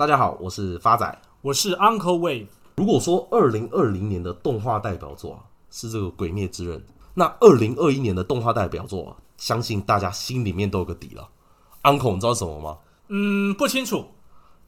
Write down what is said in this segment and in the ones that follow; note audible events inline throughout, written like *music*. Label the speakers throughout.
Speaker 1: 大家好，我是发仔，
Speaker 2: 我是 Uncle Wave。
Speaker 1: 如果说二零二零年的动画代表作啊是这个《鬼灭之刃》，那二零二一年的动画代表作啊，相信大家心里面都有个底了。Uncle，你知道什么吗？
Speaker 2: 嗯，不清楚。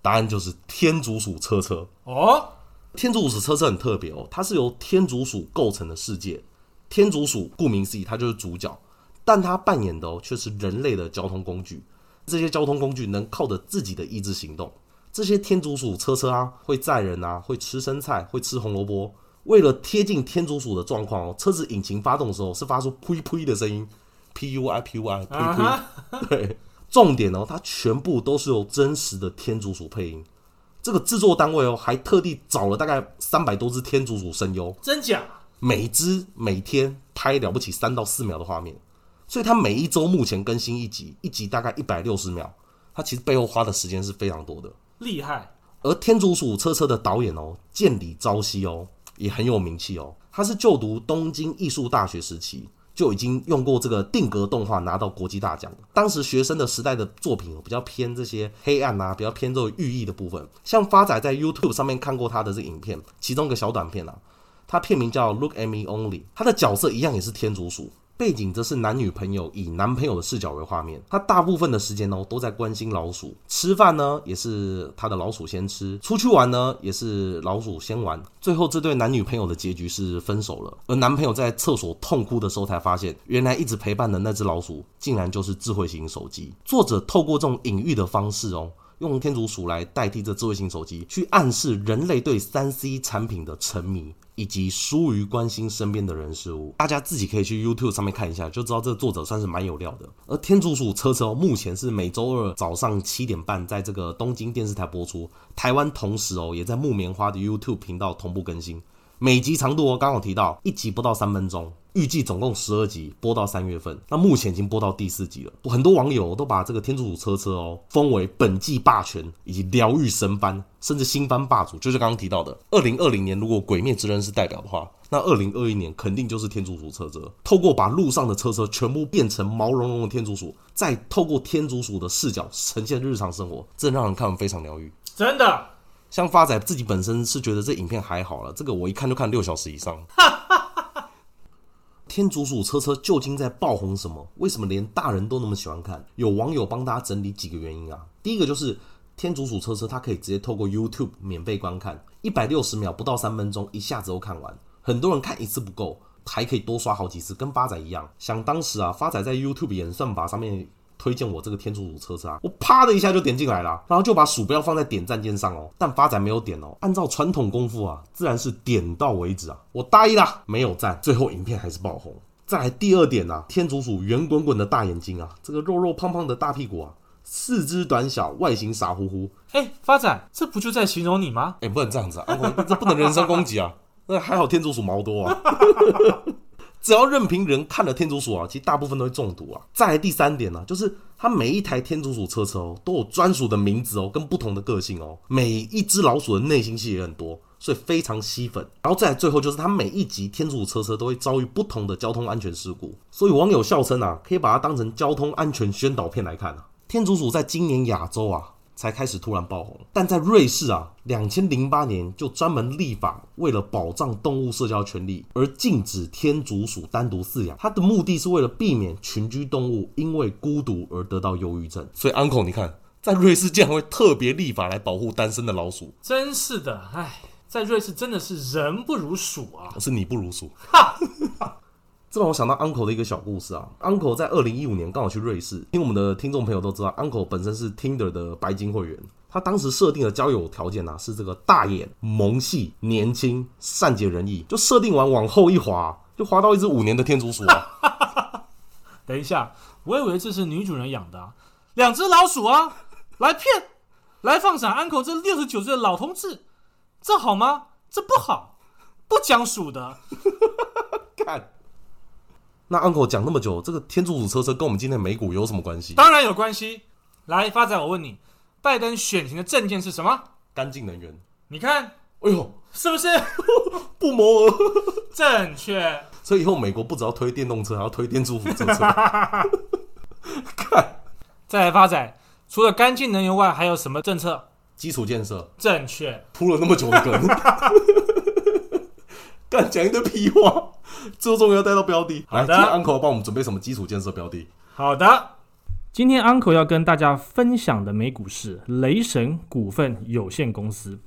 Speaker 1: 答案就是天竺鼠车车
Speaker 2: 哦。
Speaker 1: 天竺鼠车车很特别哦，它是由天竺鼠构成的世界。天竺鼠顾名思义，它就是主角，但它扮演的哦却是人类的交通工具。这些交通工具能靠着自己的意志行动。这些天竺鼠车车啊，会载人啊，会吃生菜，会吃红萝卜。为了贴近天竺鼠的状况哦，车子引擎发动的时候是发出呸呸的声音，P U I P U I 呸呸。Uh. 对，重点哦，它全部都是由真实的天竺鼠配音。这个制作单位哦，还特地找了大概三百多只天竺鼠声优，
Speaker 2: 真假？
Speaker 1: 每只每天拍了不起三到四秒的画面，所以它每一周目前更新一集，一集大概一百六十秒。它其实背后花的时间是非常多的，
Speaker 2: 厉害。
Speaker 1: 而天竺鼠车车的导演哦，见里朝夕哦，也很有名气哦。他是就读东京艺术大学时期。就已经用过这个定格动画拿到国际大奖。当时学生的时代的作品比较偏这些黑暗啊，比较偏这种寓意的部分。像发仔在 YouTube 上面看过他的这影片，其中一个小短片啊，他片名叫 Look at Me Only，他的角色一样也是天竺鼠。背景则是男女朋友以男朋友的视角为画面，他大部分的时间呢都在关心老鼠，吃饭呢也是他的老鼠先吃，出去玩呢也是老鼠先玩。最后这对男女朋友的结局是分手了，而男朋友在厕所痛哭的时候才发现，原来一直陪伴的那只老鼠竟然就是智慧型手机。作者透过这种隐喻的方式哦，用天竺鼠来代替这智慧型手机，去暗示人类对三 C 产品的沉迷。以及疏于关心身边的人事物，大家自己可以去 YouTube 上面看一下，就知道这个作者算是蛮有料的。而天竺鼠车车目前是每周二早上七点半在这个东京电视台播出，台湾同时哦也在木棉花的 YouTube 频道同步更新。每集长度哦，刚好提到一集不到三分钟，预计总共十二集，播到三月份。那目前已经播到第四集了，很多网友都把这个天竺鼠车车哦封为本季霸权以及疗愈神番，甚至新番霸主。就是刚刚提到的，二零二零年如果《鬼灭之刃》是代表的话，那二零二一年肯定就是天竺鼠车车。透过把路上的车车全部变成毛茸茸的天竺鼠，再透过天竺鼠的视角呈现日常生活，真的让人看完非常疗愈。
Speaker 2: 真的。
Speaker 1: 像发仔自己本身是觉得这影片还好了，这个我一看就看六小时以上。天竺鼠车车究竟在爆红什么？为什么连大人都那么喜欢看？有网友帮大家整理几个原因啊。第一个就是天竺鼠车车，它可以直接透过 YouTube 免费观看，一百六十秒不到三分钟，一下子都看完。很多人看一次不够，还可以多刷好几次，跟发仔一样。想当时啊，发仔在 YouTube 演算法上面。推荐我这个天竺鼠车车啊，我啪的一下就点进来了，然后就把鼠标放在点赞键上哦，但发仔没有点哦，按照传统功夫啊，自然是点到为止啊，我呆了，没有赞，最后影片还是爆红。再来第二点啊，天竺鼠圆滚滚的大眼睛啊，这个肉肉胖胖的大屁股啊，四肢短小，外形傻乎乎。
Speaker 2: 哎，发展，这不就在形容你吗？
Speaker 1: 哎，不能这样子啊，这不能人身攻击啊，那还好天竺鼠毛多啊。*laughs* 只要任凭人看了天竺鼠啊，其实大部分都会中毒啊。再来第三点呢、啊，就是它每一台天竺鼠车车哦，都有专属的名字哦，跟不同的个性哦。每一只老鼠的内心戏也很多，所以非常吸粉。然后再来最后就是它每一集天竺鼠车车都会遭遇不同的交通安全事故，所以网友笑称啊，可以把它当成交通安全宣导片来看啊。天竺鼠在今年亚洲啊。才开始突然爆红，但在瑞士啊，两千零八年就专门立法，为了保障动物社交权利而禁止天竺鼠单独饲养。它的目的是为了避免群居动物因为孤独而得到忧郁症。所以，Uncle，你看，在瑞士竟然会特别立法来保护单身的老鼠，
Speaker 2: 真是的，哎，在瑞士真的是人不如鼠啊，
Speaker 1: 是你不如鼠。哈。这让我想到 Uncle 的一个小故事啊。Uncle 在二零一五年刚好去瑞士，听我们的听众朋友都知道，Uncle 本身是 Tinder 的白金会员。他当时设定的交友条件啊，是这个大眼、萌系、年轻、善解人意。就设定完往后一滑，就滑到一只五年的天竺鼠啊。*laughs*
Speaker 2: 等一下，我以为这是女主人养的啊，两只老鼠啊，来骗，来放闪 Uncle 这六十九岁的老同志，这好吗？这不好，不讲鼠的。*laughs*
Speaker 1: 看。那 Uncle 讲那么久，这个天竺鼠车车跟我们今天的美股有什么关系？
Speaker 2: 当然有关系。来，发展，我问你，拜登选情的政见是什么？
Speaker 1: 干净能源。
Speaker 2: 你看，
Speaker 1: 哎呦，
Speaker 2: 是不是 *laughs*
Speaker 1: 不谋而
Speaker 2: 正确？
Speaker 1: 所以以后美国不只要推电动车，还要推天竺鼠车车。*laughs* 看，
Speaker 2: 再来，发展，除了干净能源外，还有什么政策？
Speaker 1: 基础建设
Speaker 2: 正确。
Speaker 1: 铺了那么久的梗，*laughs* 干讲一堆屁话，最终要带到标的。
Speaker 2: 好的
Speaker 1: 来，Uncle 帮我们准备什么基础建设标的？
Speaker 2: 好的，今天 Uncle 要跟大家分享的美股是雷神股份有限公司，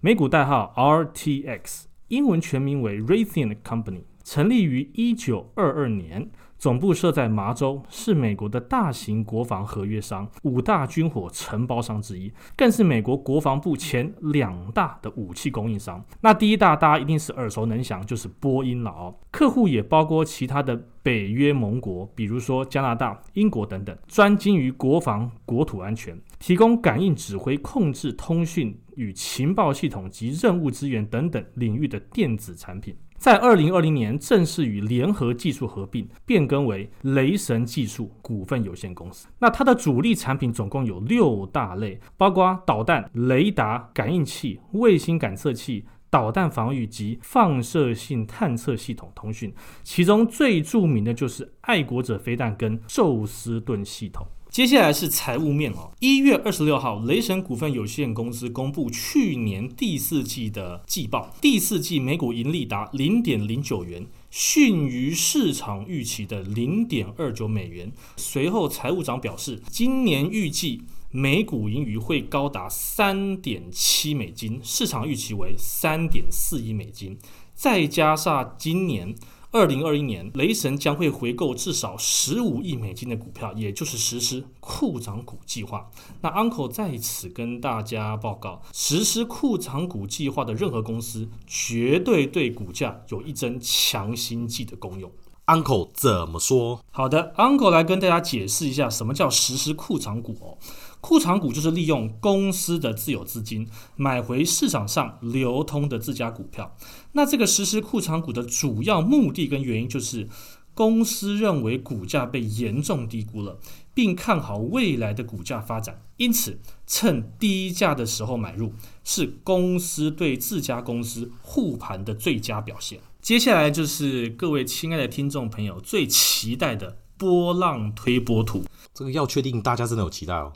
Speaker 2: 美股代号 RTX，英文全名为 Raytheon Company，成立于一九二二年。总部设在麻州，是美国的大型国防合约商、五大军火承包商之一，更是美国国防部前两大的武器供应商。那第一大大家一定是耳熟能详，就是波音了哦。客户也包括其他的北约盟国，比如说加拿大、英国等等，专精于国防、国土安全，提供感应、指挥、控制、通讯与情报系统及任务资源等等领域的电子产品。在二零二零年正式与联合技术合并，变更为雷神技术股份有限公司。那它的主力产品总共有六大类，包括导弹、雷达、感应器、卫星感测器、导弹防御及放射性探测系统通讯。其中最著名的就是爱国者飞弹跟宙斯盾系统。接下来是财务面哦。一月二十六号，雷神股份有限公司公布去年第四季的季报，第四季每股盈利达零点零九元，逊于市场预期的零点二九美元。随后，财务长表示，今年预计每股盈余会高达三点七美金，市场预期为三点四亿美金，再加上今年。二零二一年，雷神将会回购至少十五亿美金的股票，也就是实施库藏股计划。那 Uncle 在此跟大家报告，实施库藏股计划的任何公司，绝对对股价有一针强心剂的功用。
Speaker 1: Uncle 怎么说？
Speaker 2: 好的，Uncle 来跟大家解释一下什么叫实施库藏股哦。库藏股就是利用公司的自有资金买回市场上流通的自家股票。那这个实施库藏股的主要目的跟原因就是，公司认为股价被严重低估了，并看好未来的股价发展，因此趁低价的时候买入，是公司对自家公司护盘的最佳表现。接下来就是各位亲爱的听众朋友最期待的波浪推波图。
Speaker 1: 这个要确定大家真的有期待哦，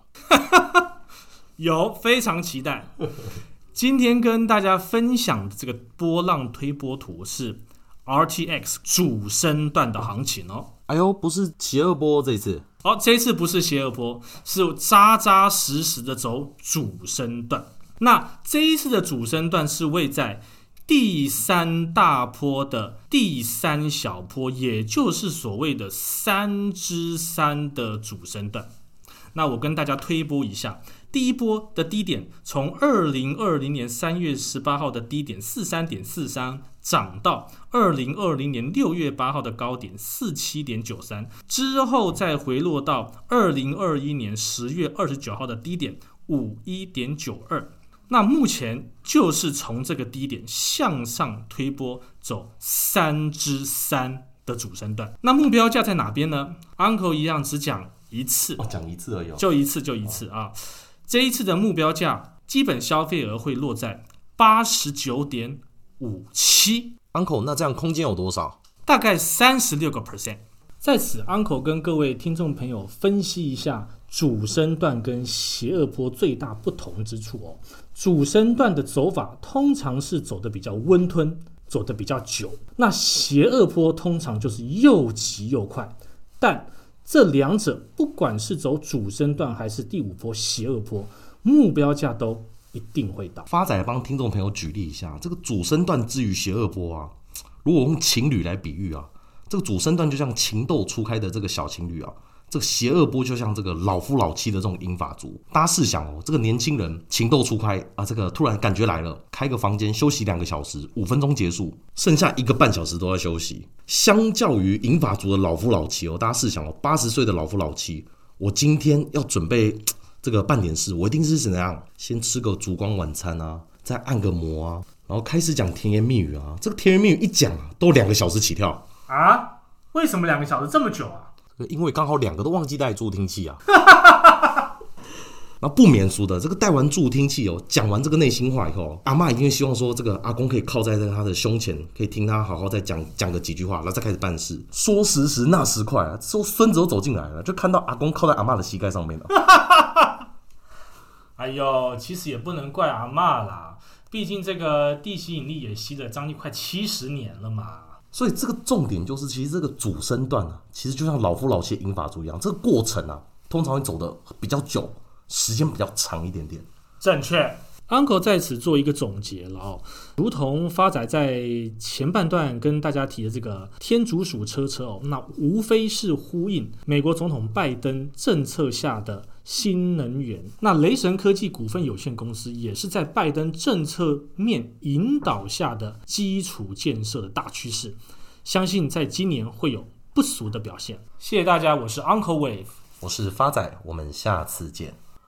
Speaker 1: *laughs*
Speaker 2: 有非常期待。今天跟大家分享的这个波浪推波图是 RTX 主升段的行情哦。
Speaker 1: 哎呦，不是邪恶波这一次
Speaker 2: 哦，这一次不是邪恶波，是扎扎实实的走主升段。那这一次的主升段是位在第三大坡的第三小坡，也就是所谓的三之三的主升段。那我跟大家推波一下，第一波的低点从二零二零年三月十八号的低点四三点四三涨到二零二零年六月八号的高点四七点九三，之后再回落到二零二一年十月二十九号的低点五一点九二。那目前就是从这个低点向上推波走三之三的主升段，那目标价在哪边呢？Uncle 一样只讲一次，
Speaker 1: 哦，讲一次而已，
Speaker 2: 就一次就一次啊。这一次的目标价基本消费额会落在八十九点五七。
Speaker 1: Uncle，那这样空间有多少？
Speaker 2: 大概三十六个 percent。在此，Uncle 跟各位听众朋友分析一下主升段跟邪恶波最大不同之处哦。主升段的走法通常是走得比较温吞，走得比较久。那邪恶波通常就是又急又快。但这两者不管是走主升段还是第五波邪恶波，目标价都一定会到。
Speaker 1: 发仔帮听众朋友举例一下，这个主升段之于邪恶波啊，如果用情侣来比喻啊，这个主升段就像情窦初开的这个小情侣啊。这个邪恶波就像这个老夫老妻的这种银发族，大家试想哦，这个年轻人情窦初开啊，这个突然感觉来了，开个房间休息两个小时，五分钟结束，剩下一个半小时都在休息。相较于银发族的老夫老妻哦，大家试想哦，八十岁的老夫老妻，我今天要准备这个办点事，我一定是怎样？先吃个烛光晚餐啊，再按个摩啊，然后开始讲甜言蜜语啊。这个甜言蜜语一讲啊，都两个小时起跳
Speaker 2: 啊？为什么两个小时这么久啊？
Speaker 1: 因为刚好两个都忘记带助听器啊，*laughs* 那不免俗的，这个带完助听器哦，讲完这个内心话以后，阿嬷一定希望说，这个阿公可以靠在他的胸前，可以听他好好再讲讲个几句话，然后再开始办事。说时迟，那时快啊，说孙子都走进来了，就看到阿公靠在阿嬷的膝盖上面了。*laughs*
Speaker 2: 哎呦，其实也不能怪阿嬷啦，毕竟这个地心引力也吸了将近快七十年了嘛。
Speaker 1: 所以这个重点就是，其实这个主升段啊，其实就像老夫老妻引法族一样，这个过程啊，通常会走的比较久，时间比较长一点点。
Speaker 2: 正确。Uncle 在此做一个总结了哦，如同发仔在前半段跟大家提的这个天竺鼠车车哦，那无非是呼应美国总统拜登政策下的新能源。那雷神科技股份有限公司也是在拜登政策面引导下的基础建设的大趋势，相信在今年会有不俗的表现。谢谢大家，我是 Uncle Wave，
Speaker 1: 我是发仔，我们下次见。